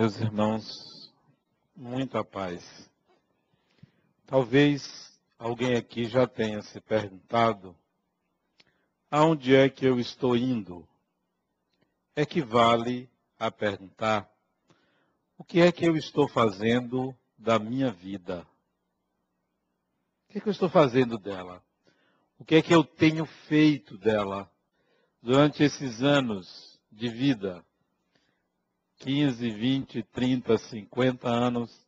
Meus irmãos, muita paz. Talvez alguém aqui já tenha se perguntado aonde é que eu estou indo. Equivale a perguntar o que é que eu estou fazendo da minha vida? O que é que eu estou fazendo dela? O que é que eu tenho feito dela durante esses anos de vida? 15, 20, 30, 50 anos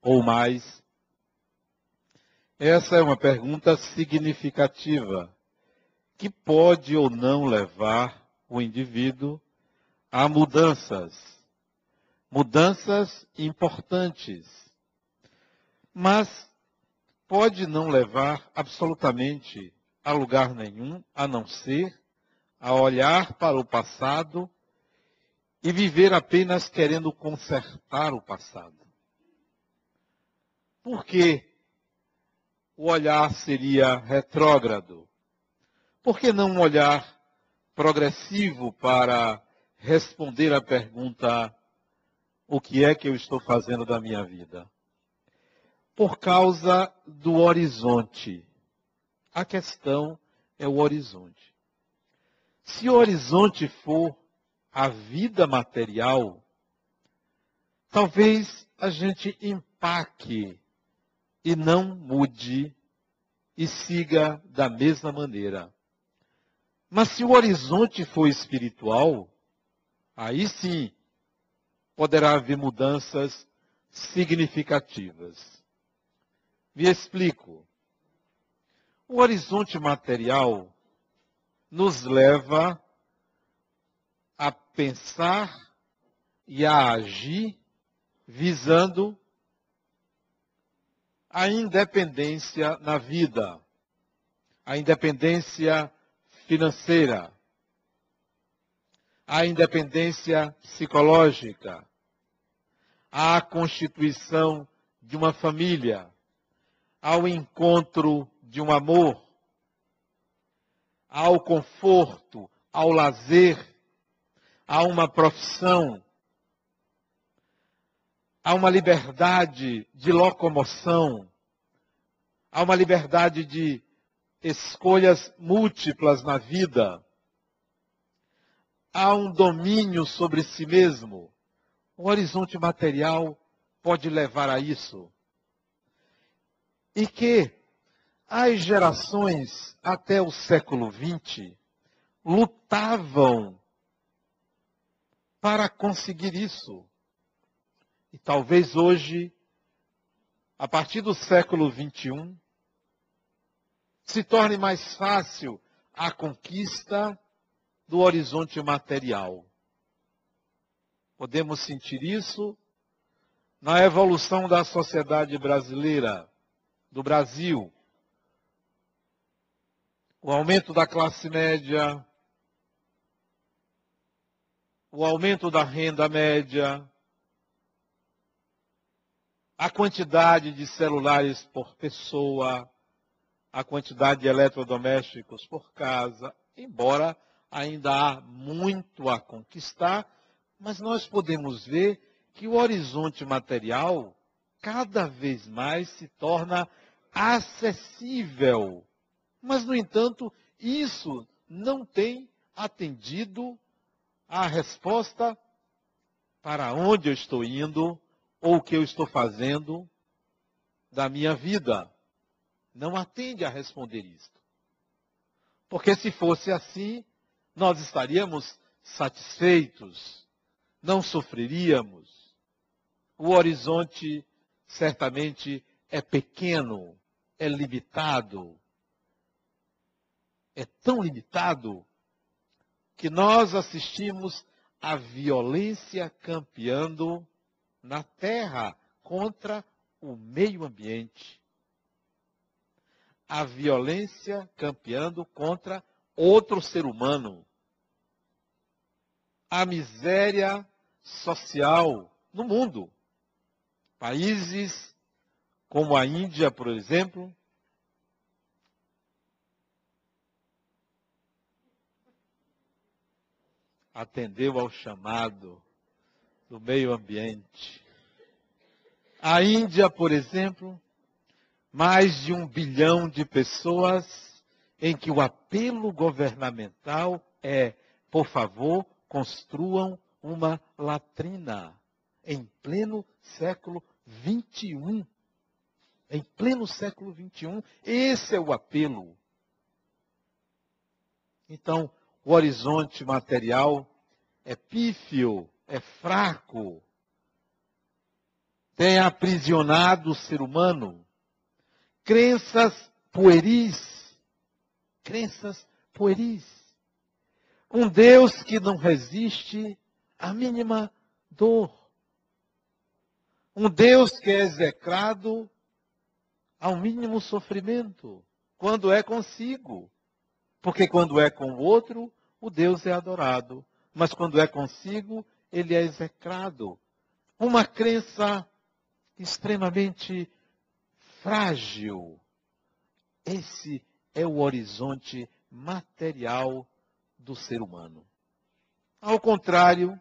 ou mais? Essa é uma pergunta significativa que pode ou não levar o indivíduo a mudanças, mudanças importantes, mas pode não levar absolutamente a lugar nenhum, a não ser a olhar para o passado e viver apenas querendo consertar o passado. Por que o olhar seria retrógrado? Por que não um olhar progressivo para responder à pergunta: o que é que eu estou fazendo da minha vida? Por causa do horizonte. A questão é o horizonte. Se o horizonte for a vida material, talvez a gente empaque e não mude e siga da mesma maneira. Mas se o horizonte for espiritual, aí sim poderá haver mudanças significativas. Me explico. O horizonte material nos leva pensar e a agir visando a independência na vida, a independência financeira, a independência psicológica, a constituição de uma família, ao encontro de um amor, ao conforto, ao lazer a uma profissão, a uma liberdade de locomoção, a uma liberdade de escolhas múltiplas na vida, há um domínio sobre si mesmo. O horizonte material pode levar a isso. E que as gerações até o século XX lutavam para conseguir isso. E talvez hoje, a partir do século XXI, se torne mais fácil a conquista do horizonte material. Podemos sentir isso na evolução da sociedade brasileira, do Brasil. O aumento da classe média, o aumento da renda média, a quantidade de celulares por pessoa, a quantidade de eletrodomésticos por casa, embora ainda há muito a conquistar, mas nós podemos ver que o horizonte material cada vez mais se torna acessível. Mas, no entanto, isso não tem atendido a resposta para onde eu estou indo ou o que eu estou fazendo da minha vida. Não atende a responder isto. Porque se fosse assim, nós estaríamos satisfeitos, não sofreríamos. O horizonte certamente é pequeno, é limitado. É tão limitado que nós assistimos a violência campeando na terra contra o meio ambiente. A violência campeando contra outro ser humano. A miséria social no mundo. Países como a Índia, por exemplo, atendeu ao chamado do meio ambiente. A Índia, por exemplo, mais de um bilhão de pessoas em que o apelo governamental é, por favor, construam uma latrina em pleno século XXI. Em pleno século XXI, esse é o apelo. Então, o horizonte material é pífio, é fraco, tem aprisionado o ser humano. Crenças pueris, crenças pueris. Um Deus que não resiste à mínima dor. Um Deus que é execrado ao mínimo sofrimento, quando é consigo. Porque quando é com o outro, o Deus é adorado. Mas quando é consigo, ele é execrado. Uma crença extremamente frágil. Esse é o horizonte material do ser humano. Ao contrário,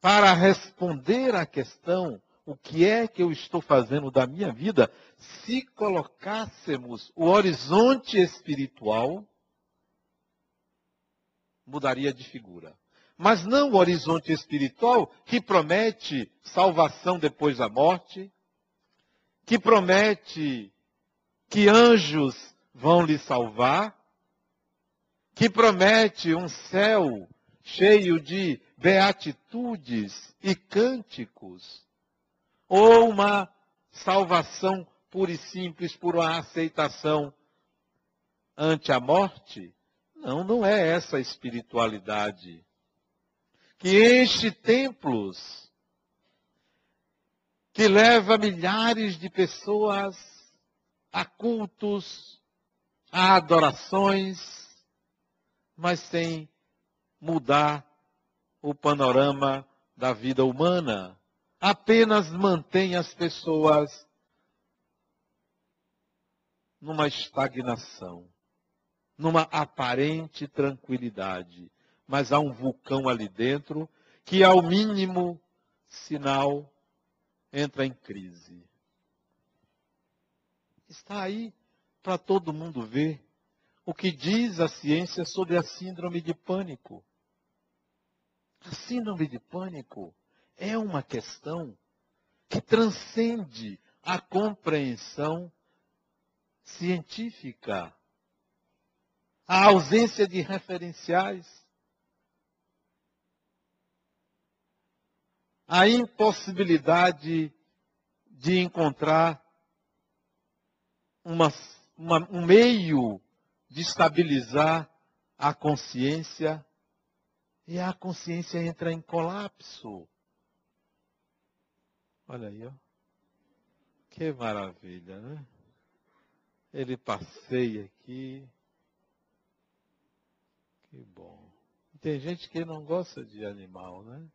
para responder à questão o que é que eu estou fazendo da minha vida, se colocássemos o horizonte espiritual, mudaria de figura. Mas não o horizonte espiritual que promete salvação depois da morte, que promete que anjos vão lhe salvar, que promete um céu cheio de beatitudes e cânticos, ou uma salvação pura e simples por uma aceitação ante a morte. Não, não é essa espiritualidade. Que enche templos, que leva milhares de pessoas a cultos, a adorações, mas sem mudar o panorama da vida humana apenas mantém as pessoas numa estagnação, numa aparente tranquilidade. Mas há um vulcão ali dentro que, ao mínimo sinal, entra em crise. Está aí para todo mundo ver o que diz a ciência sobre a síndrome de pânico. A síndrome de pânico é uma questão que transcende a compreensão científica. A ausência de referenciais. A impossibilidade de encontrar uma, uma, um meio de estabilizar a consciência e a consciência entra em colapso. Olha aí, ó. Que maravilha, né? Ele passeia aqui. Que bom. Tem gente que não gosta de animal, né?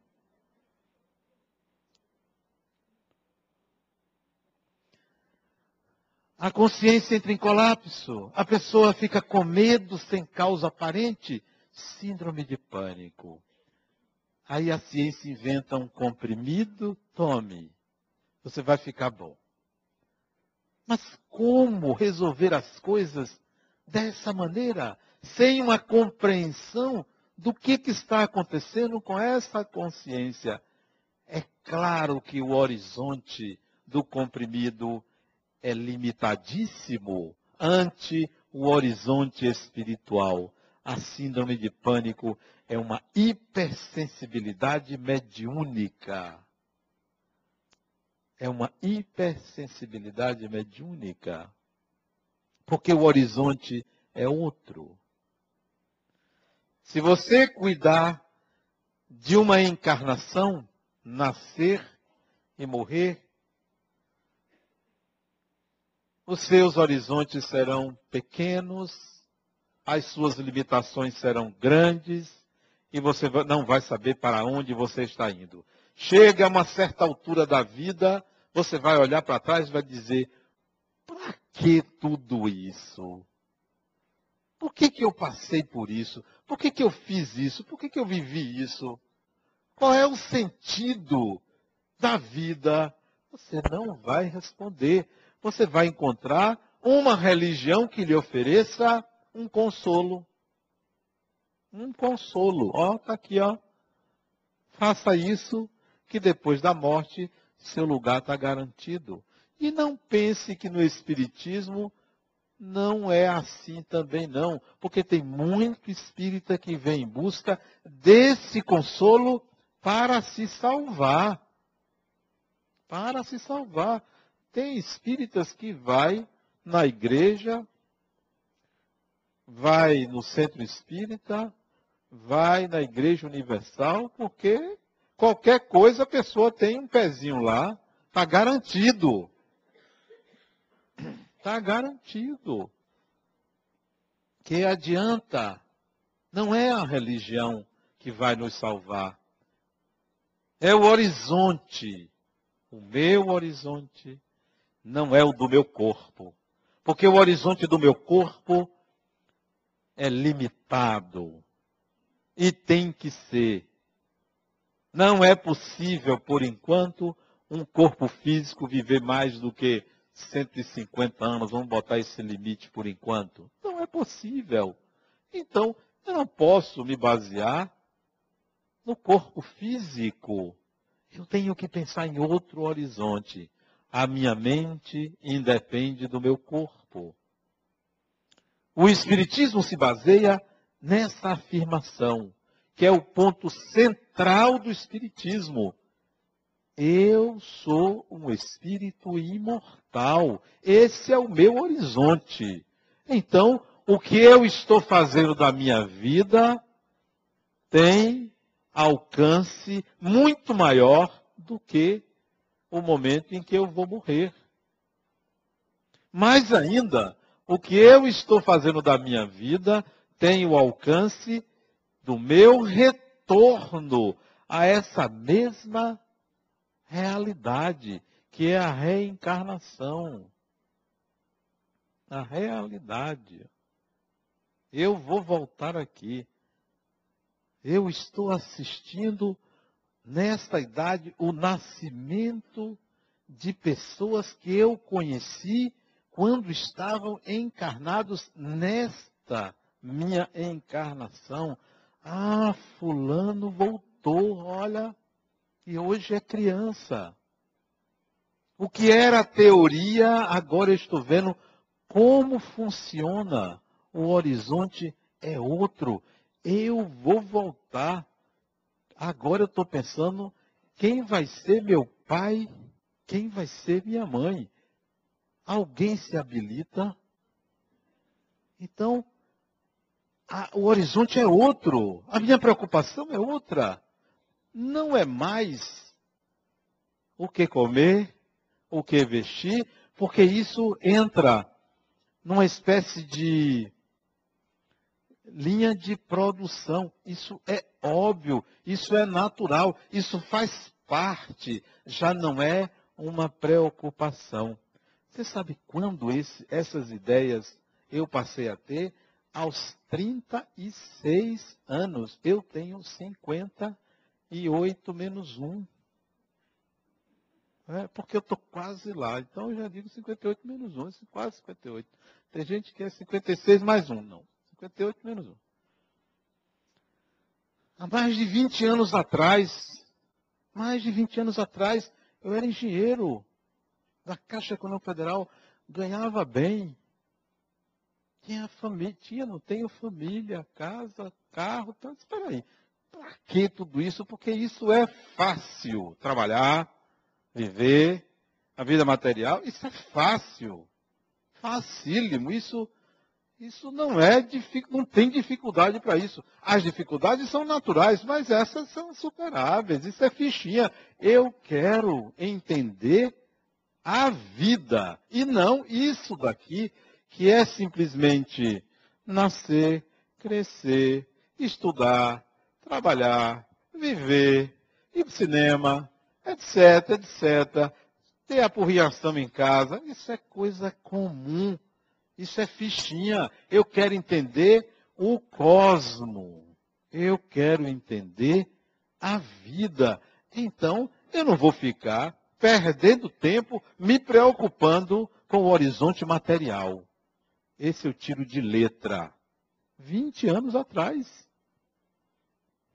A consciência entra em colapso. A pessoa fica com medo sem causa aparente. Síndrome de pânico. Aí a ciência inventa um comprimido, tome você vai ficar bom. Mas como resolver as coisas dessa maneira, sem uma compreensão do que, que está acontecendo com essa consciência? É claro que o horizonte do comprimido é limitadíssimo ante o horizonte espiritual. A síndrome de pânico é uma hipersensibilidade mediúnica é uma hipersensibilidade mediúnica. Porque o horizonte é outro. Se você cuidar de uma encarnação, nascer e morrer, os seus horizontes serão pequenos, as suas limitações serão grandes e você não vai saber para onde você está indo. Chega a uma certa altura da vida, você vai olhar para trás e vai dizer: para que tudo isso? Por que, que eu passei por isso? Por que, que eu fiz isso? Por que, que eu vivi isso? Qual é o sentido da vida? Você não vai responder. Você vai encontrar uma religião que lhe ofereça um consolo. Um consolo. Ó, tá aqui, ó. Faça isso que depois da morte seu lugar está garantido. E não pense que no Espiritismo não é assim também não, porque tem muito espírita que vem em busca desse consolo para se salvar. Para se salvar. Tem espíritas que vai na igreja, vai no centro espírita, vai na igreja universal, porque qualquer coisa a pessoa tem um pezinho lá, está garantido. Está garantido. Que adianta. Não é a religião que vai nos salvar. É o horizonte. O meu horizonte não é o do meu corpo. Porque o horizonte do meu corpo é limitado. E tem que ser. Não é possível, por enquanto, um corpo físico viver mais do que 150 anos, vamos botar esse limite por enquanto. Não é possível. Então, eu não posso me basear no corpo físico. Eu tenho que pensar em outro horizonte. A minha mente independe do meu corpo. O Espiritismo se baseia nessa afirmação, que é o ponto central do Espiritismo. Eu sou um espírito imortal. Esse é o meu horizonte. Então, o que eu estou fazendo da minha vida tem alcance muito maior do que o momento em que eu vou morrer. Mais ainda, o que eu estou fazendo da minha vida tem o alcance do meu retorno a essa mesma realidade, que é a reencarnação. A realidade. Eu vou voltar aqui. Eu estou assistindo, nesta idade, o nascimento de pessoas que eu conheci quando estavam encarnados nesta minha encarnação. Ah, Fulano voltou, olha, e hoje é criança. O que era teoria, agora eu estou vendo como funciona. O horizonte é outro. Eu vou voltar. Agora eu estou pensando quem vai ser meu pai, quem vai ser minha mãe. Alguém se habilita. Então, a, o horizonte é outro. A minha preocupação é outra não é mais o que comer, o que vestir, porque isso entra numa espécie de linha de produção. Isso é óbvio, isso é natural, isso faz parte, já não é uma preocupação. Você sabe quando esse, essas ideias eu passei a ter? Aos 36 anos. Eu tenho 50 e 8 menos 1. É, porque eu estou quase lá. Então eu já digo 58 menos 1, quase 58. Tem gente que é 56 mais 1. Não, 58 menos 1. Há mais de 20 anos atrás, mais de 20 anos atrás, eu era engenheiro da Caixa Econômica Federal, ganhava bem. Tinha família, tinha, não tenho família, casa, carro, então, espera aí. Para que tudo isso? Porque isso é fácil. Trabalhar, viver, a vida material, isso é fácil. Facílimo. Isso, isso não é não tem dificuldade para isso. As dificuldades são naturais, mas essas são superáveis. Isso é fichinha. Eu quero entender a vida e não isso daqui que é simplesmente nascer, crescer, estudar, trabalhar, viver, ir para o cinema, etc, etc. Ter apurriação em casa, isso é coisa comum. Isso é fichinha. Eu quero entender o cosmo. Eu quero entender a vida. Então, eu não vou ficar perdendo tempo me preocupando com o horizonte material. Esse eu tiro de letra. 20 anos atrás.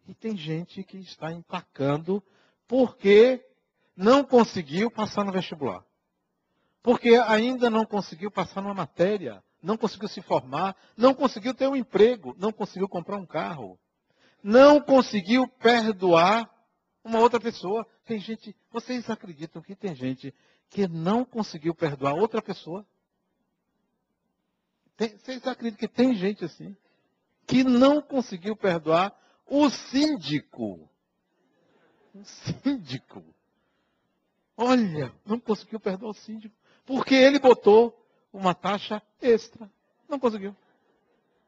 E tem gente que está empacando porque não conseguiu passar no vestibular. Porque ainda não conseguiu passar numa matéria, não conseguiu se formar, não conseguiu ter um emprego, não conseguiu comprar um carro, não conseguiu perdoar uma outra pessoa. Tem gente, vocês acreditam que tem gente que não conseguiu perdoar outra pessoa? Tem, vocês acreditam que tem gente assim? Que não conseguiu perdoar o síndico. O síndico. Olha, não conseguiu perdoar o síndico. Porque ele botou uma taxa extra. Não conseguiu.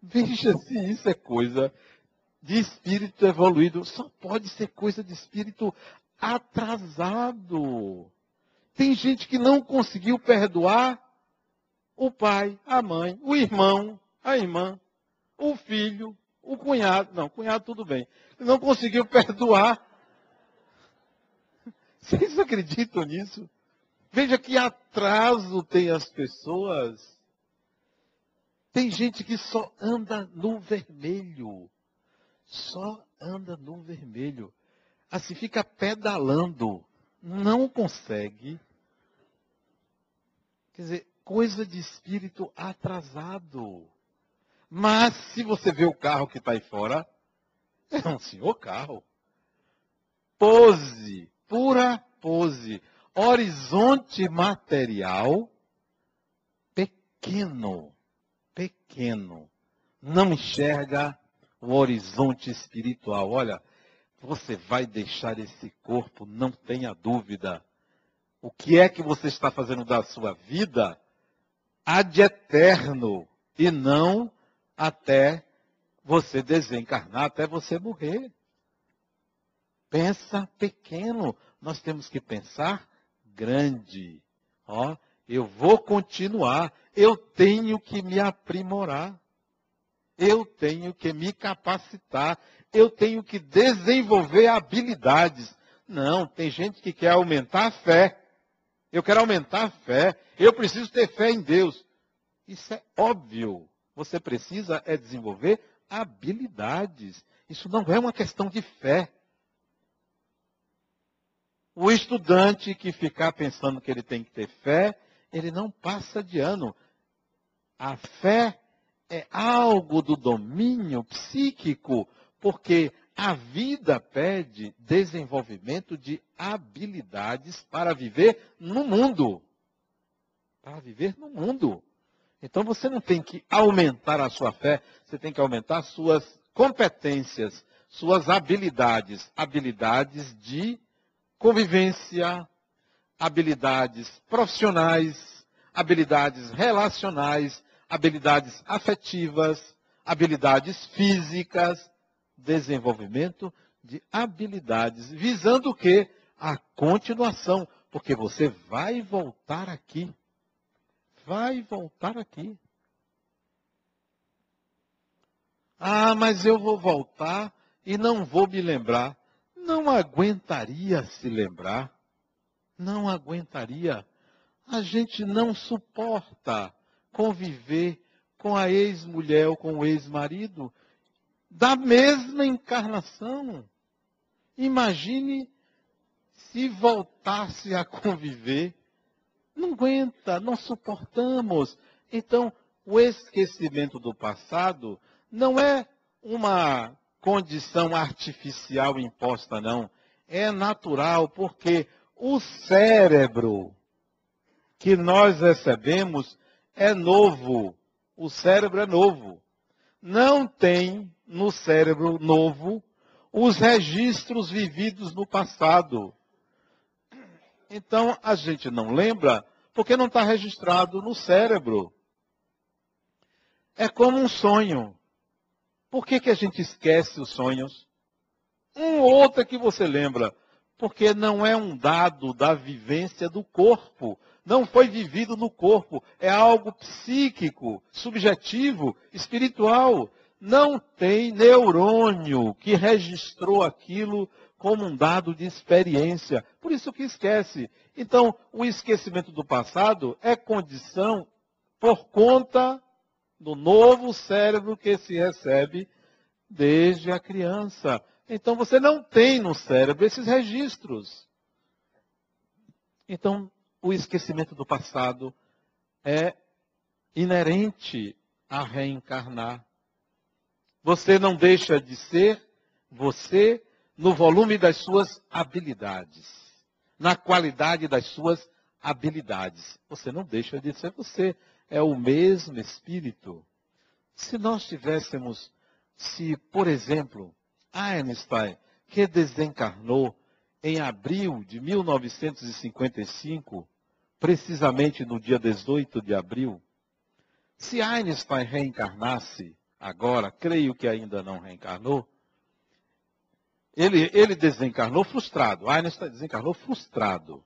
Veja se isso é coisa de espírito evoluído. Só pode ser coisa de espírito atrasado. Tem gente que não conseguiu perdoar o pai, a mãe, o irmão, a irmã, o filho, o cunhado. Não, cunhado tudo bem. Não conseguiu perdoar. Vocês acreditam nisso? Veja que atraso tem as pessoas. Tem gente que só anda no vermelho só anda no vermelho. Assim, fica pedalando. Não consegue. Quer dizer, coisa de espírito atrasado. Mas se você vê o carro que está aí fora, é um senhor carro. Pose, pura pose. Horizonte material pequeno, pequeno. Não enxerga o horizonte espiritual. Olha, você vai deixar esse corpo, não tenha dúvida. O que é que você está fazendo da sua vida de eterno e não até você desencarnar, até você morrer. Pensa pequeno, nós temos que pensar grande. Ó, eu vou continuar, eu tenho que me aprimorar. Eu tenho que me capacitar, eu tenho que desenvolver habilidades. Não, tem gente que quer aumentar a fé. Eu quero aumentar a fé. Eu preciso ter fé em Deus. Isso é óbvio. Você precisa é desenvolver habilidades. Isso não é uma questão de fé. O estudante que ficar pensando que ele tem que ter fé, ele não passa de ano. A fé é algo do domínio psíquico, porque a vida pede desenvolvimento de habilidades para viver no mundo. Para viver no mundo. Então você não tem que aumentar a sua fé, você tem que aumentar suas competências, suas habilidades, habilidades de convivência, habilidades profissionais, habilidades relacionais, habilidades afetivas, habilidades físicas, desenvolvimento de habilidades, visando o quê? A continuação, porque você vai voltar aqui. Vai voltar aqui. Ah, mas eu vou voltar e não vou me lembrar. Não aguentaria se lembrar. Não aguentaria. A gente não suporta conviver com a ex-mulher ou com o ex-marido da mesma encarnação. Imagine se voltasse a conviver. Não aguenta, não suportamos. Então, o esquecimento do passado não é uma condição artificial imposta, não. É natural, porque o cérebro que nós recebemos é novo. O cérebro é novo. Não tem no cérebro novo os registros vividos no passado. Então a gente não lembra porque não está registrado no cérebro. É como um sonho. Por que, que a gente esquece os sonhos? Um ou outro é que você lembra. Porque não é um dado da vivência do corpo não foi vivido no corpo, é algo psíquico, subjetivo, espiritual. Não tem neurônio que registrou aquilo como um dado de experiência. Por isso que esquece. Então, o esquecimento do passado é condição por conta do novo cérebro que se recebe desde a criança. Então, você não tem no cérebro esses registros. Então, o esquecimento do passado é inerente a reencarnar. Você não deixa de ser você no volume das suas habilidades, na qualidade das suas habilidades. Você não deixa de ser você, é o mesmo espírito. Se nós tivéssemos, se, por exemplo, Einstein, que desencarnou em abril de 1955, precisamente no dia 18 de abril, se Einstein reencarnasse agora, creio que ainda não reencarnou, ele, ele desencarnou frustrado. Einstein desencarnou frustrado.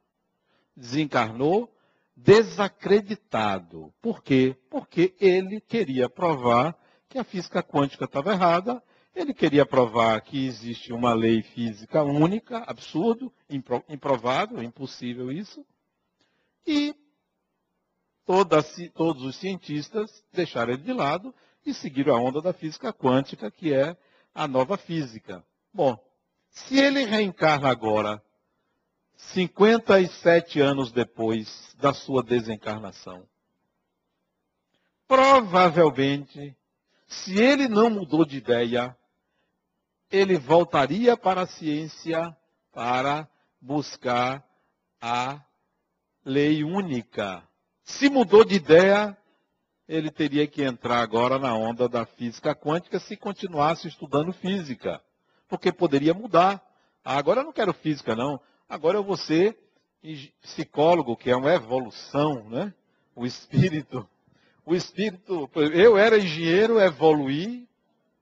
Desencarnou desacreditado. Por quê? Porque ele queria provar que a física quântica estava errada, ele queria provar que existe uma lei física única, absurdo, improvável, impossível isso, e toda, todos os cientistas deixaram ele de lado e seguiram a onda da física quântica, que é a nova física. Bom, se ele reencarna agora, 57 anos depois da sua desencarnação, provavelmente, se ele não mudou de ideia, ele voltaria para a ciência para buscar a lei única. Se mudou de ideia, ele teria que entrar agora na onda da física quântica se continuasse estudando física porque poderia mudar. Ah, agora eu não quero física, não. Agora eu vou ser psicólogo, que é uma evolução, né? O espírito. O espírito. Eu era engenheiro, evoluí,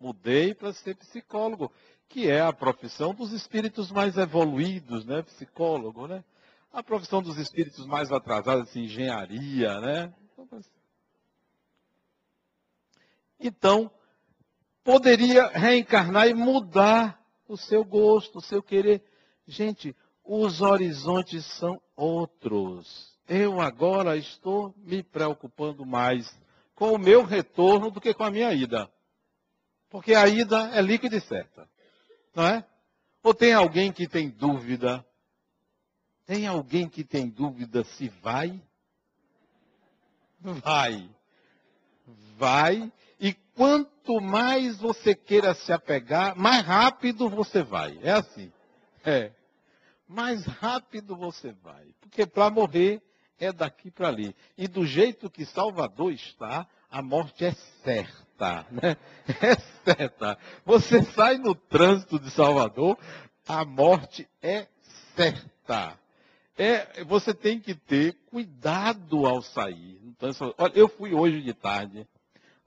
mudei para ser psicólogo, que é a profissão dos espíritos mais evoluídos, né? Psicólogo, né? A profissão dos espíritos mais atrasados, assim, engenharia, né? Então, poderia reencarnar e mudar o seu gosto, o seu querer. Gente, os horizontes são outros. Eu agora estou me preocupando mais com o meu retorno do que com a minha ida. Porque a ida é líquida e certa. Não é? Ou tem alguém que tem dúvida? Tem alguém que tem dúvida se vai? Vai. Vai e quanto mais você queira se apegar, mais rápido você vai. É assim. É. Mais rápido você vai. Porque para morrer é daqui para ali. E do jeito que Salvador está, a morte é certa. Né? É certa. Você sai no trânsito de Salvador, a morte é certa. É, você tem que ter cuidado ao sair. Então, olha, eu fui hoje de tarde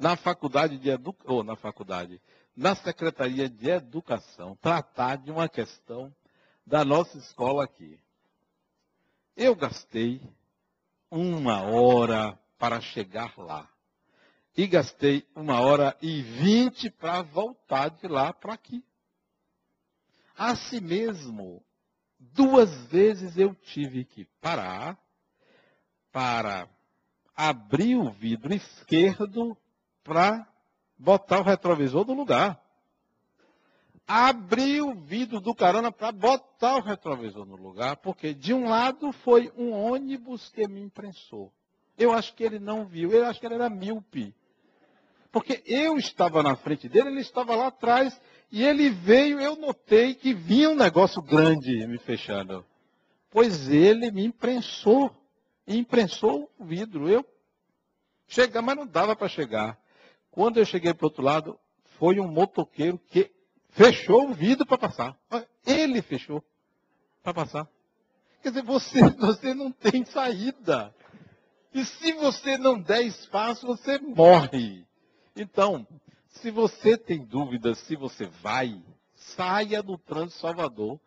na faculdade de educação, ou na faculdade, na Secretaria de Educação, tratar de uma questão da nossa escola aqui. Eu gastei uma hora para chegar lá. E gastei uma hora e vinte para voltar de lá para aqui. Assim mesmo, duas vezes eu tive que parar para abrir o vidro esquerdo para botar o retrovisor no lugar. Abri o vidro do carona para botar o retrovisor no lugar, porque de um lado foi um ônibus que me imprensou. Eu acho que ele não viu, eu acho que ele era míope. Porque eu estava na frente dele, ele estava lá atrás, e ele veio, eu notei que vinha um negócio grande me fechando. Pois ele me imprensou, imprensou o vidro. Eu chegar, mas não dava para chegar. Quando eu cheguei para o outro lado, foi um motoqueiro que fechou o vidro para passar. Ele fechou para passar. Quer dizer, você, você não tem saída. E se você não der espaço, você morre. Então, se você tem dúvidas se você vai, saia do Trânsito Salvador,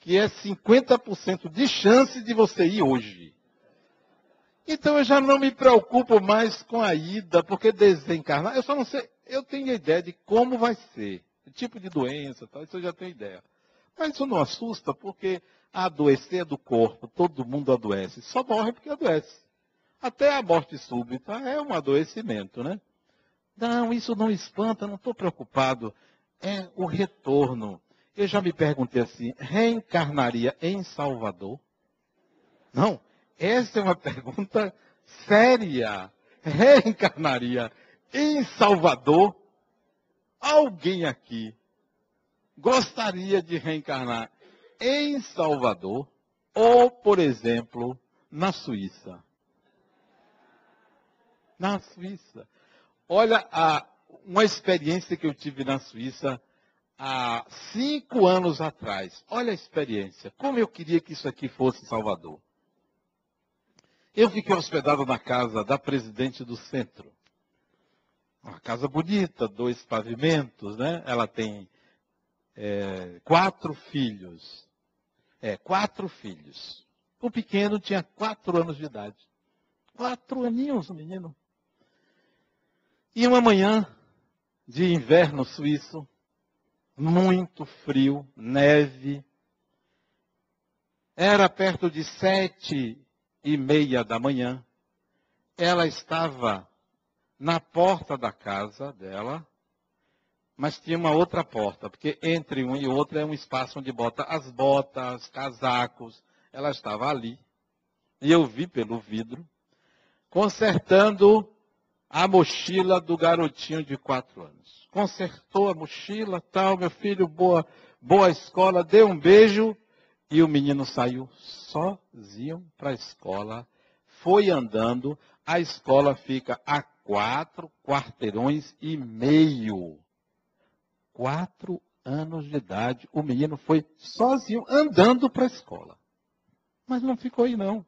que é 50% de chance de você ir hoje. Então eu já não me preocupo mais com a ida, porque desencarnar, eu só não sei, eu tenho ideia de como vai ser, o tipo de doença, tal, isso eu já tenho ideia. Mas isso não assusta, porque adoecer do corpo, todo mundo adoece. Só morre porque adoece. Até a morte súbita é um adoecimento, né? Não, isso não espanta, não estou preocupado. É o retorno. Eu já me perguntei assim: reencarnaria em Salvador? Não, essa é uma pergunta séria. Reencarnaria em Salvador? Alguém aqui gostaria de reencarnar em Salvador ou, por exemplo, na Suíça? Na Suíça. Olha a, uma experiência que eu tive na Suíça há cinco anos atrás. Olha a experiência. Como eu queria que isso aqui fosse Salvador. Eu fiquei hospedado na casa da presidente do centro. Uma casa bonita, dois pavimentos, né? Ela tem é, quatro filhos. É, quatro filhos. O pequeno tinha quatro anos de idade. Quatro aninhos, o menino. E uma manhã de inverno suíço, muito frio, neve. Era perto de sete e meia da manhã. Ela estava na porta da casa dela, mas tinha uma outra porta, porque entre um e outro é um espaço onde bota as botas, casacos. Ela estava ali. E eu vi pelo vidro, consertando a mochila do garotinho de quatro anos. Consertou a mochila, tal, meu filho, boa, boa escola, deu um beijo e o menino saiu sozinho para a escola, foi andando, a escola fica a quatro quarteirões e meio. Quatro anos de idade, o menino foi sozinho, andando para a escola. Mas não ficou aí, não.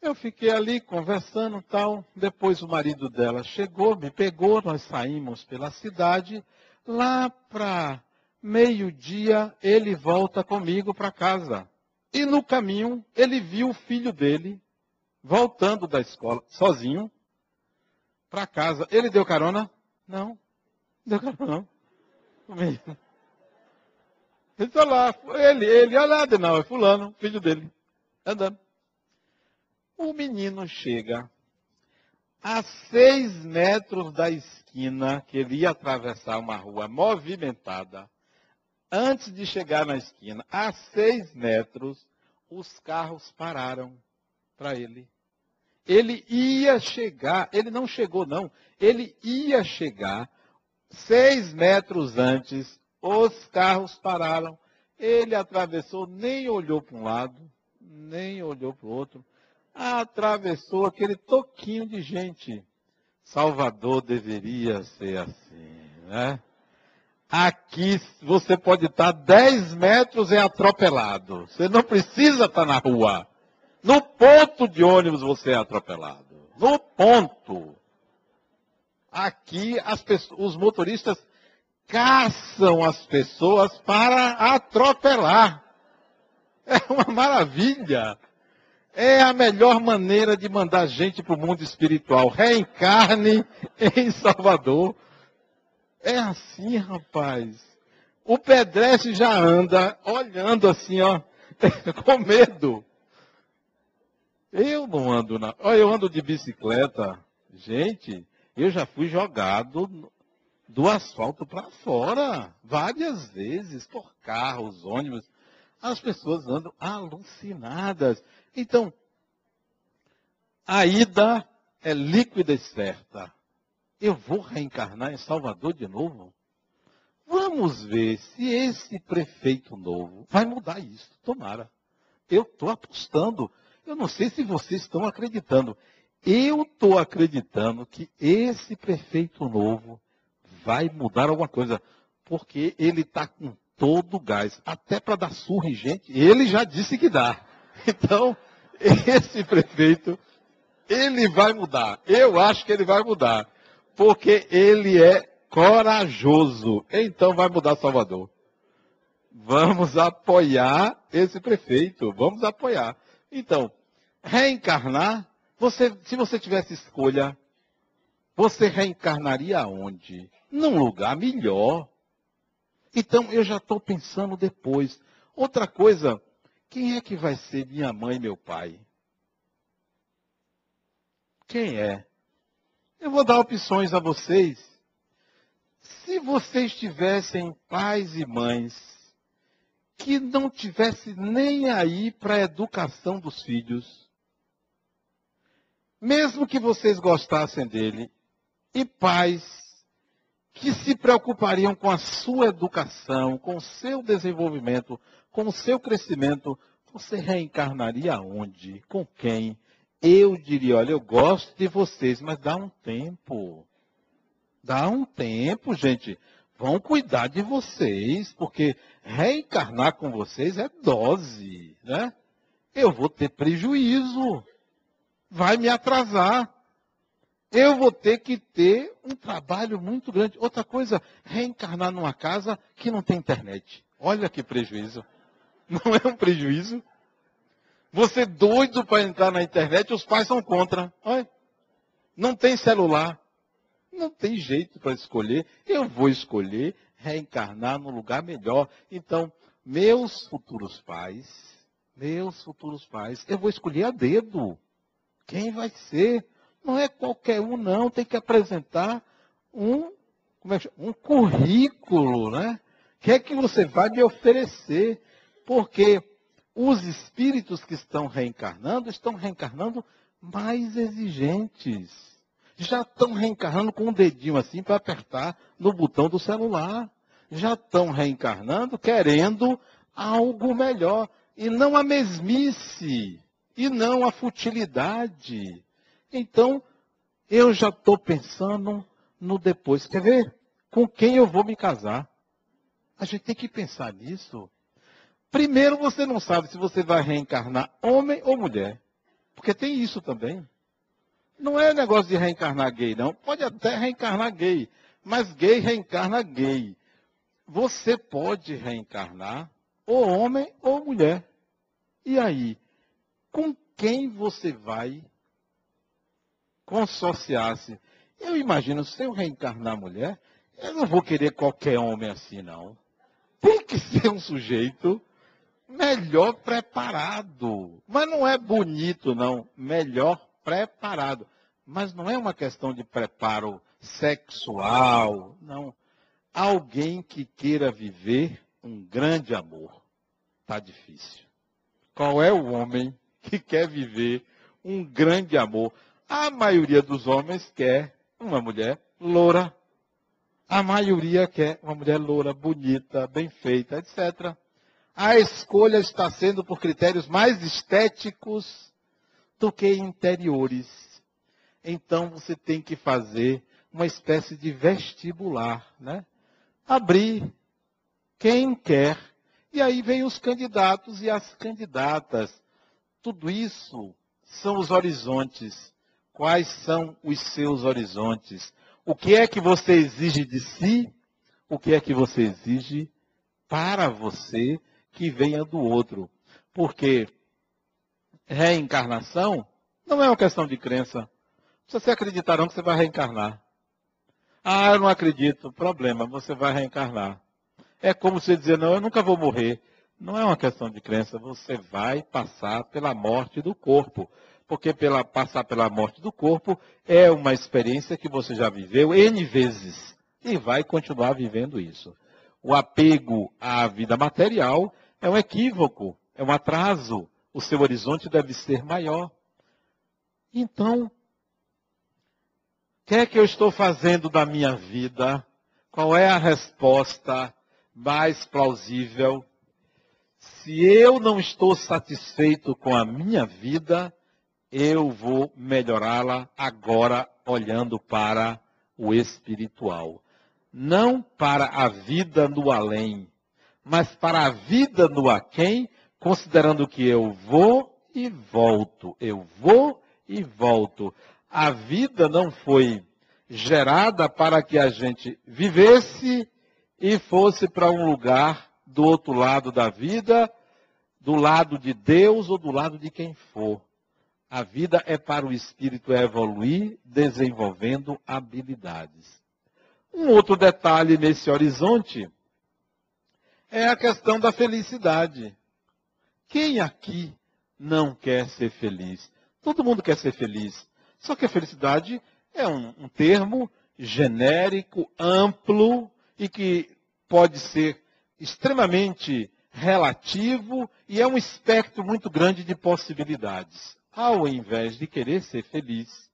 Eu fiquei ali conversando tal. Depois o marido dela chegou, me pegou, nós saímos pela cidade. Lá para meio-dia, ele volta comigo para casa. E no caminho, ele viu o filho dele voltando da escola, sozinho, para casa. Ele deu carona? Não. Deu carona, não. Ele está lá, ele, ele, olha lá, não, é fulano, filho dele, andando. O menino chega a seis metros da esquina, que ele ia atravessar uma rua movimentada. Antes de chegar na esquina, a seis metros, os carros pararam para ele. Ele ia chegar, ele não chegou não, ele ia chegar seis metros antes, os carros pararam. Ele atravessou, nem olhou para um lado, nem olhou para o outro, atravessou aquele toquinho de gente. Salvador deveria ser assim, né? Aqui você pode estar 10 metros e atropelado. Você não precisa estar na rua. No ponto de ônibus você é atropelado. No ponto. Aqui pessoas, os motoristas caçam as pessoas para atropelar. É uma maravilha. É a melhor maneira de mandar gente para o mundo espiritual. Reencarne em Salvador. É assim, rapaz. O pedestre já anda olhando assim, ó, com medo. Eu não ando na. Olha, eu ando de bicicleta. Gente, eu já fui jogado do asfalto para fora várias vezes por carros, ônibus. As pessoas andam alucinadas. Então, a ida é líquida e certa. Eu vou reencarnar em Salvador de novo? Vamos ver se esse prefeito novo vai mudar isso. Tomara. Eu estou apostando. Eu não sei se vocês estão acreditando. Eu estou acreditando que esse prefeito novo vai mudar alguma coisa. Porque ele está com todo o gás. Até para dar surra em gente, ele já disse que dá. Então, esse prefeito, ele vai mudar. Eu acho que ele vai mudar porque ele é corajoso. Então vai mudar Salvador. Vamos apoiar esse prefeito, vamos apoiar. Então, reencarnar, você, se você tivesse escolha, você reencarnaria onde? Num lugar melhor. Então eu já estou pensando depois. Outra coisa, quem é que vai ser minha mãe e meu pai? Quem é? Eu vou dar opções a vocês. Se vocês tivessem pais e mães que não tivessem nem aí para a educação dos filhos, mesmo que vocês gostassem dele, e pais que se preocupariam com a sua educação, com o seu desenvolvimento, com o seu crescimento, você reencarnaria onde? Com quem? Eu diria, olha, eu gosto de vocês, mas dá um tempo. Dá um tempo, gente. Vão cuidar de vocês, porque reencarnar com vocês é dose, né? Eu vou ter prejuízo. Vai me atrasar. Eu vou ter que ter um trabalho muito grande. Outra coisa, reencarnar numa casa que não tem internet. Olha que prejuízo. Não é um prejuízo? Você doido para entrar na internet, os pais são contra. Olha, não tem celular. Não tem jeito para escolher. Eu vou escolher reencarnar num lugar melhor. Então, meus futuros pais, meus futuros pais, eu vou escolher a dedo. Quem vai ser? Não é qualquer um, não. Tem que apresentar um, é um currículo, né? O que é que você vai me oferecer? Porque os espíritos que estão reencarnando estão reencarnando mais exigentes. Já estão reencarnando com um dedinho assim para apertar no botão do celular. Já estão reencarnando querendo algo melhor. E não a mesmice. E não a futilidade. Então, eu já estou pensando no depois. Quer ver? Com quem eu vou me casar? A gente tem que pensar nisso. Primeiro, você não sabe se você vai reencarnar homem ou mulher. Porque tem isso também. Não é negócio de reencarnar gay, não. Pode até reencarnar gay. Mas gay reencarna gay. Você pode reencarnar ou homem ou mulher. E aí? Com quem você vai consociar-se? Eu imagino, se eu reencarnar mulher, eu não vou querer qualquer homem assim, não. Tem que ser um sujeito melhor preparado. Mas não é bonito, não. Melhor preparado. Mas não é uma questão de preparo sexual, não. Alguém que queira viver um grande amor. Está difícil. Qual é o homem que quer viver um grande amor? A maioria dos homens quer uma mulher loura. A maioria quer uma mulher loura, bonita, bem feita, etc a escolha está sendo por critérios mais estéticos do que interiores. Então você tem que fazer uma espécie de vestibular, né? Abrir quem quer. E aí vem os candidatos e as candidatas. Tudo isso são os horizontes. Quais são os seus horizontes? O que é que você exige de si? O que é que você exige para você? Que venha do outro. Porque reencarnação não é uma questão de crença. Se você acreditar não que você vai reencarnar. Ah, eu não acredito. Problema, você vai reencarnar. É como você dizer, não, eu nunca vou morrer. Não é uma questão de crença, você vai passar pela morte do corpo. Porque pela, passar pela morte do corpo é uma experiência que você já viveu N vezes. E vai continuar vivendo isso. O apego à vida material é um equívoco, é um atraso. O seu horizonte deve ser maior. Então, o que é que eu estou fazendo da minha vida? Qual é a resposta mais plausível? Se eu não estou satisfeito com a minha vida, eu vou melhorá-la agora olhando para o espiritual. Não para a vida no além, mas para a vida no aquém, considerando que eu vou e volto, eu vou e volto. A vida não foi gerada para que a gente vivesse e fosse para um lugar do outro lado da vida, do lado de Deus ou do lado de quem for. A vida é para o espírito evoluir, desenvolvendo habilidades. Um outro detalhe nesse horizonte é a questão da felicidade. Quem aqui não quer ser feliz? Todo mundo quer ser feliz. Só que a felicidade é um, um termo genérico, amplo e que pode ser extremamente relativo e é um espectro muito grande de possibilidades. Ao invés de querer ser feliz,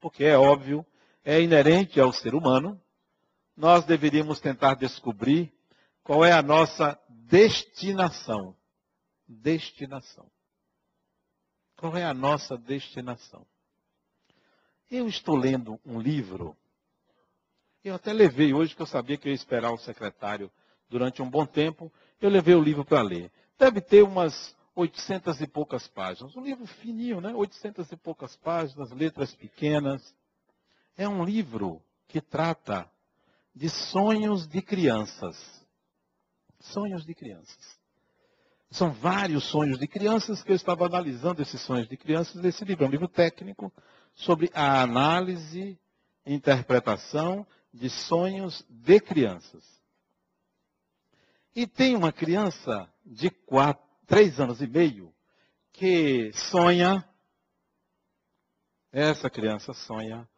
porque é óbvio, é inerente ao ser humano, nós deveríamos tentar descobrir qual é a nossa destinação. Destinação. Qual é a nossa destinação? Eu estou lendo um livro. Eu até levei hoje, que eu sabia que eu ia esperar o secretário durante um bom tempo. Eu levei o livro para ler. Deve ter umas 800 e poucas páginas. Um livro fininho, né? 800 e poucas páginas, letras pequenas. É um livro que trata de sonhos de crianças. Sonhos de crianças. São vários sonhos de crianças que eu estava analisando esses sonhos de crianças nesse livro. É um livro técnico sobre a análise e interpretação de sonhos de crianças. E tem uma criança de quatro, três anos e meio que sonha, essa criança sonha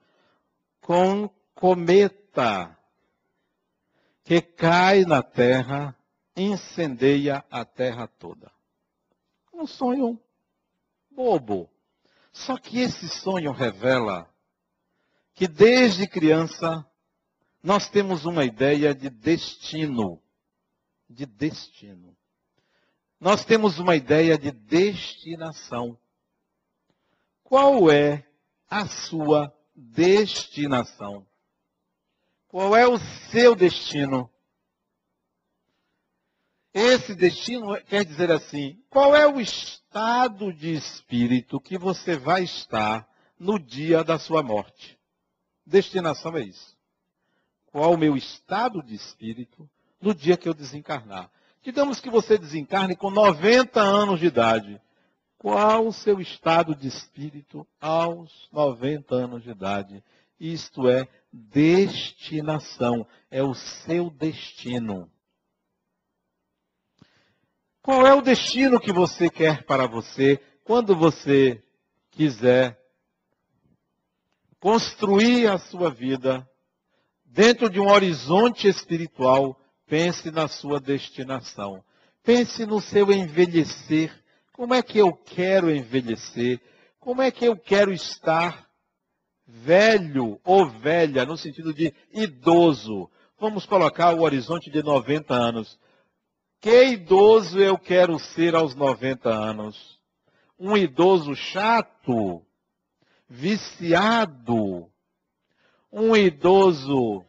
com cometa que cai na terra, incendeia a terra toda. Um sonho bobo. Só que esse sonho revela que desde criança nós temos uma ideia de destino. De destino. Nós temos uma ideia de destinação. Qual é a sua destinação? Qual é o seu destino? Esse destino quer dizer assim: qual é o estado de espírito que você vai estar no dia da sua morte? Destinação é isso. Qual o meu estado de espírito no dia que eu desencarnar? Digamos que você desencarne com 90 anos de idade. Qual o seu estado de espírito aos 90 anos de idade? Isto é destinação, é o seu destino. Qual é o destino que você quer para você quando você quiser construir a sua vida dentro de um horizonte espiritual? Pense na sua destinação. Pense no seu envelhecer. Como é que eu quero envelhecer? Como é que eu quero estar velho ou velha, no sentido de idoso. Vamos colocar o horizonte de 90 anos. Que idoso eu quero ser aos 90 anos? Um idoso chato, viciado, um idoso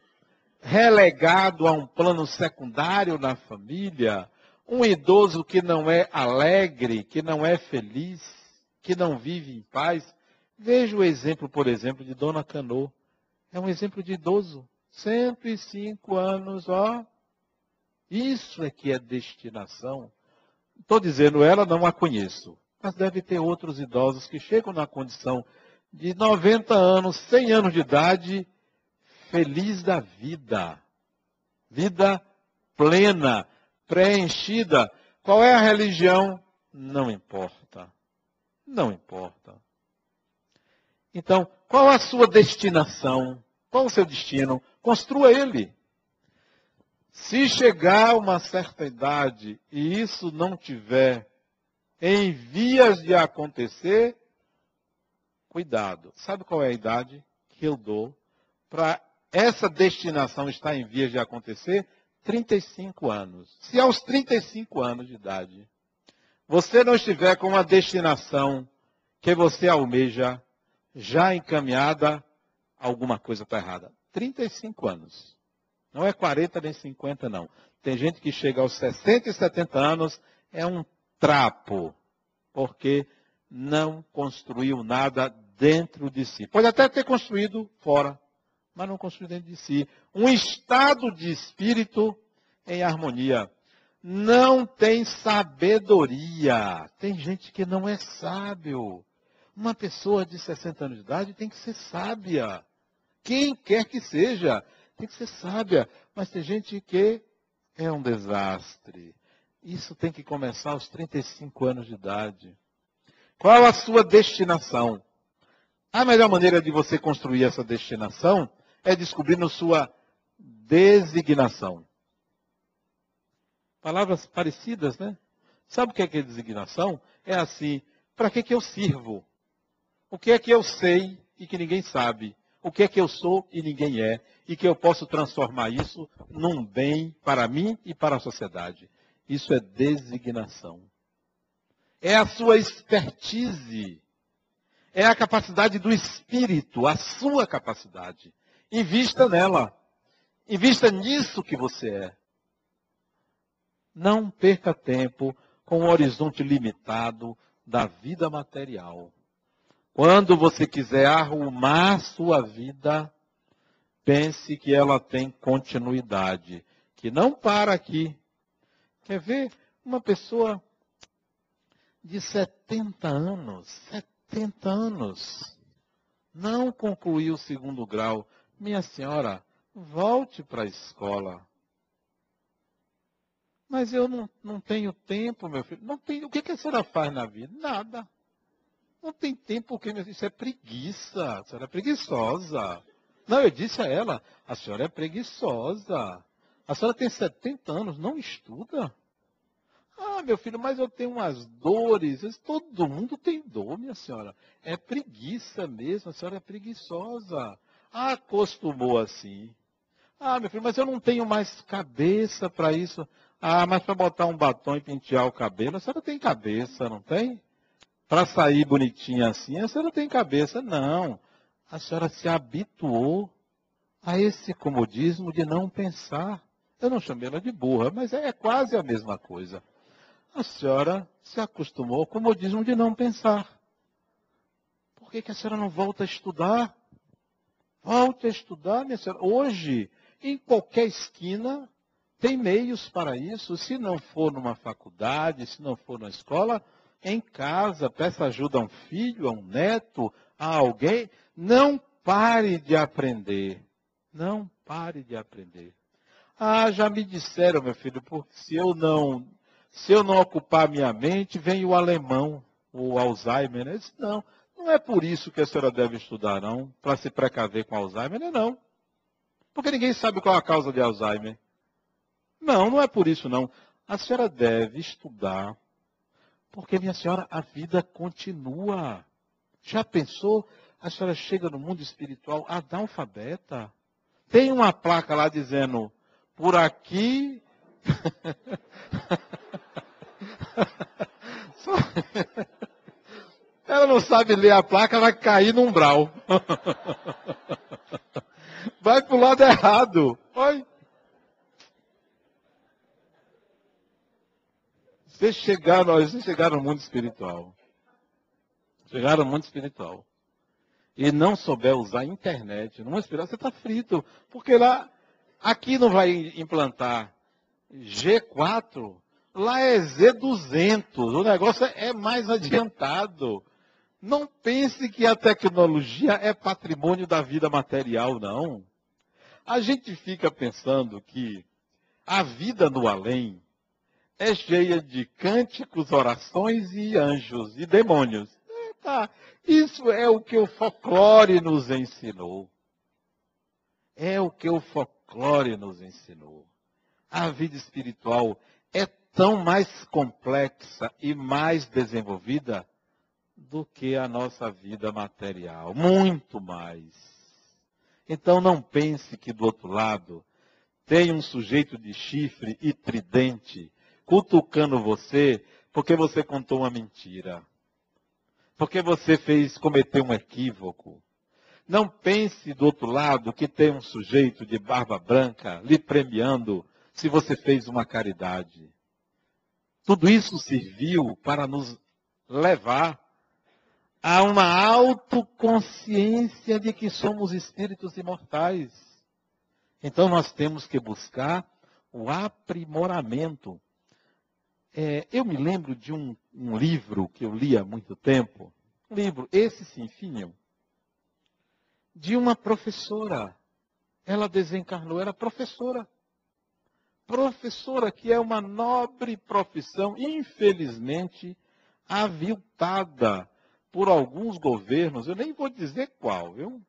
relegado a um plano secundário na família, um idoso que não é alegre, que não é feliz, que não vive em paz. Veja o exemplo, por exemplo, de Dona Canô. É um exemplo de idoso. 105 anos, ó. Isso é que é destinação. Estou dizendo ela, não a conheço. Mas deve ter outros idosos que chegam na condição de 90 anos, 100 anos de idade, feliz da vida. Vida plena, preenchida. Qual é a religião? Não importa. Não importa. Então, qual a sua destinação? Qual o seu destino? Construa ele. Se chegar uma certa idade e isso não tiver em vias de acontecer, cuidado. Sabe qual é a idade que eu dou para essa destinação estar em vias de acontecer? 35 anos. Se aos 35 anos de idade você não estiver com uma destinação que você almeja, já encaminhada, alguma coisa está errada. 35 anos. Não é 40 nem 50, não. Tem gente que chega aos 60 e 70 anos, é um trapo, porque não construiu nada dentro de si. Pode até ter construído fora, mas não construiu dentro de si. Um estado de espírito em harmonia. Não tem sabedoria. Tem gente que não é sábio. Uma pessoa de 60 anos de idade tem que ser sábia. Quem quer que seja, tem que ser sábia. Mas tem gente que é um desastre. Isso tem que começar aos 35 anos de idade. Qual a sua destinação? A melhor maneira de você construir essa destinação é descobrindo sua designação. Palavras parecidas, né? Sabe o que é, que é designação? É assim, para que, que eu sirvo? O que é que eu sei e que ninguém sabe? O que é que eu sou e ninguém é? E que eu posso transformar isso num bem para mim e para a sociedade. Isso é designação. É a sua expertise. É a capacidade do espírito, a sua capacidade. Invista nela. Invista nisso que você é. Não perca tempo com o horizonte limitado da vida material. Quando você quiser arrumar sua vida, pense que ela tem continuidade, que não para aqui. Quer ver uma pessoa de 70 anos, 70 anos, não concluiu o segundo grau. Minha senhora, volte para a escola. Mas eu não, não tenho tempo, meu filho. Não tem, o que, que a senhora faz na vida? Nada. Não tem tempo, porque isso é preguiça. A senhora é preguiçosa. Não, eu disse a ela, a senhora é preguiçosa. A senhora tem 70 anos, não estuda? Ah, meu filho, mas eu tenho umas dores. Todo mundo tem dor, minha senhora. É preguiça mesmo, a senhora é preguiçosa. Ah, acostumou assim. Ah, meu filho, mas eu não tenho mais cabeça para isso. Ah, mas para botar um batom e pentear o cabelo, a senhora tem cabeça, não tem? Para sair bonitinha assim, a senhora tem cabeça. Não. A senhora se habituou a esse comodismo de não pensar. Eu não chamei ela de burra, mas é quase a mesma coisa. A senhora se acostumou ao comodismo de não pensar. Por que, que a senhora não volta a estudar? Volte a estudar, minha senhora. Hoje, em qualquer esquina, tem meios para isso. Se não for numa faculdade, se não for na escola, em casa, peça ajuda a um filho, a um neto, a alguém. Não pare de aprender. Não pare de aprender. Ah, já me disseram, meu filho, porque se eu não, se eu não ocupar minha mente, vem o alemão, o Alzheimer. Né? Disse, não, não é por isso que a senhora deve estudar, não, para se precaver com Alzheimer, não, não. Porque ninguém sabe qual é a causa de Alzheimer. Não, não é por isso não. A senhora deve estudar, porque, minha senhora, a vida continua. Já pensou? A senhora chega no mundo espiritual analfabeta. Tem uma placa lá dizendo, por aqui. Ela não sabe ler a placa, vai cair no umbral. Vai para o lado errado. Você chegar, nós chegar no mundo espiritual. Chegar no mundo espiritual. E não souber usar a internet, não espiritual, você está frito. Porque lá, aqui não vai implantar G4, lá é Z200. O negócio é mais adiantado. Não pense que a tecnologia é patrimônio da vida material, não. A gente fica pensando que a vida no além é cheia de cânticos, orações e anjos e demônios. Tá. Isso é o que o folclore nos ensinou. É o que o folclore nos ensinou. A vida espiritual é tão mais complexa e mais desenvolvida do que a nossa vida material. Muito mais. Então não pense que do outro lado tem um sujeito de chifre e tridente cutucando você porque você contou uma mentira. Porque você fez cometer um equívoco. Não pense do outro lado que tem um sujeito de barba branca lhe premiando se você fez uma caridade. Tudo isso serviu para nos levar a uma autoconsciência de que somos espíritos imortais. Então nós temos que buscar o aprimoramento é, eu me lembro de um, um, livro que eu li há muito tempo, livro, esse sim, fininho, de uma professora. Ela desencarnou, era professora. professora, que é uma nobre profissão, infelizmente aviltada por alguns governos, eu nem vou dizer qual, viu?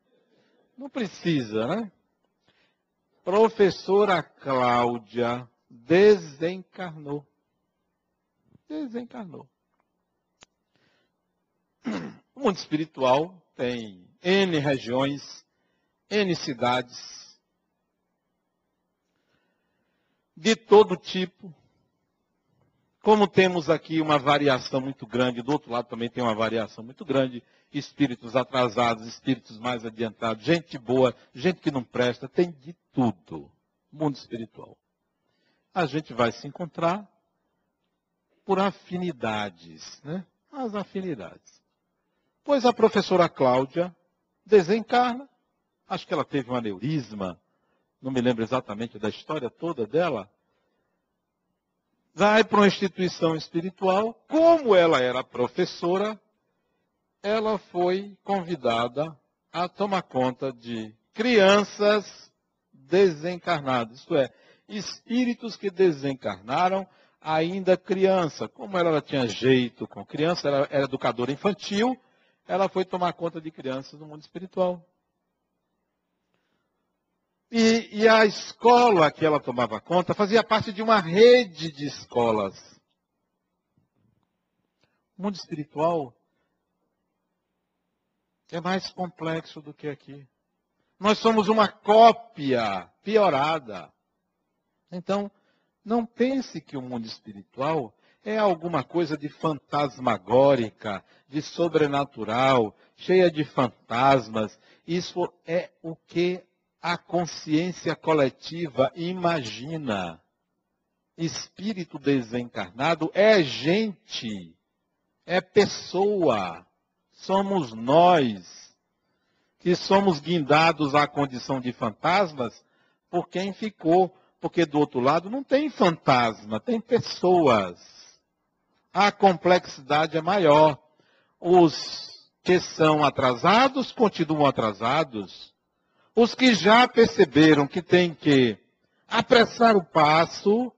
Não precisa, né? Professora Cláudia desencarnou. Desencarnou. O mundo espiritual tem N regiões, N cidades, de todo tipo. Como temos aqui uma variação muito grande, do outro lado também tem uma variação muito grande, espíritos atrasados, espíritos mais adiantados, gente boa, gente que não presta, tem de tudo. Mundo espiritual. A gente vai se encontrar por afinidades, né? As afinidades. Pois a professora Cláudia desencarna, acho que ela teve um aneurisma, não me lembro exatamente da história toda dela, vai para uma instituição espiritual. Como ela era professora, ela foi convidada a tomar conta de crianças desencarnadas, isto é, espíritos que desencarnaram ainda criança. Como ela tinha jeito com criança, ela era educadora infantil, ela foi tomar conta de crianças no mundo espiritual. E, e, a escola que ela tomava conta fazia parte de uma rede de escolas. O mundo espiritual é mais complexo do que aqui. Nós somos uma cópia piorada. Então, não pense que o mundo espiritual é alguma coisa de fantasmagórica, de sobrenatural, cheia de fantasmas. Isso é o que a consciência coletiva imagina. Espírito desencarnado é gente, é pessoa, somos nós, que somos guindados à condição de fantasmas por quem ficou, porque do outro lado não tem fantasma, tem pessoas. A complexidade é maior. Os que são atrasados continuam atrasados os que já perceberam que tem que apressar o passo,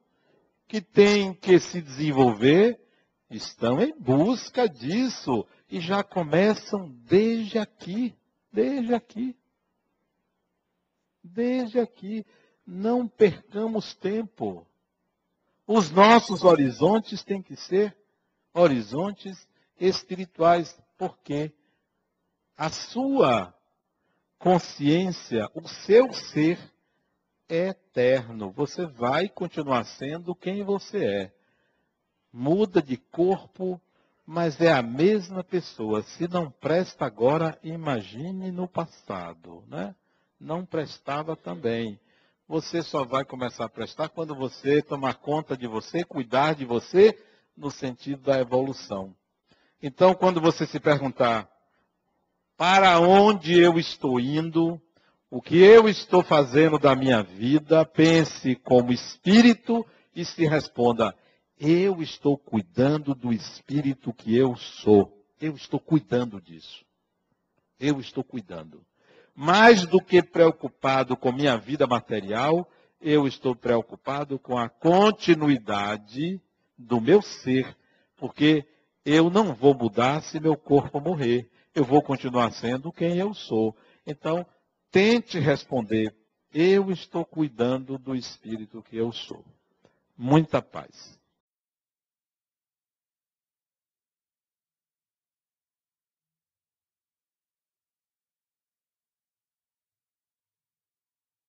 que tem que se desenvolver, estão em busca disso e já começam desde aqui, desde aqui. Desde aqui, não percamos tempo. Os nossos horizontes têm que ser horizontes espirituais, porque a sua consciência, o seu ser é eterno. Você vai continuar sendo quem você é. Muda de corpo, mas é a mesma pessoa. Se não presta agora, imagine no passado, né? Não prestava também. Você só vai começar a prestar quando você tomar conta de você, cuidar de você, no sentido da evolução. Então, quando você se perguntar, para onde eu estou indo, o que eu estou fazendo da minha vida, pense como espírito e se responda: eu estou cuidando do espírito que eu sou. Eu estou cuidando disso. Eu estou cuidando. Mais do que preocupado com minha vida material, eu estou preocupado com a continuidade do meu ser, porque eu não vou mudar se meu corpo morrer eu vou continuar sendo quem eu sou. Então, tente responder: eu estou cuidando do espírito que eu sou. Muita paz.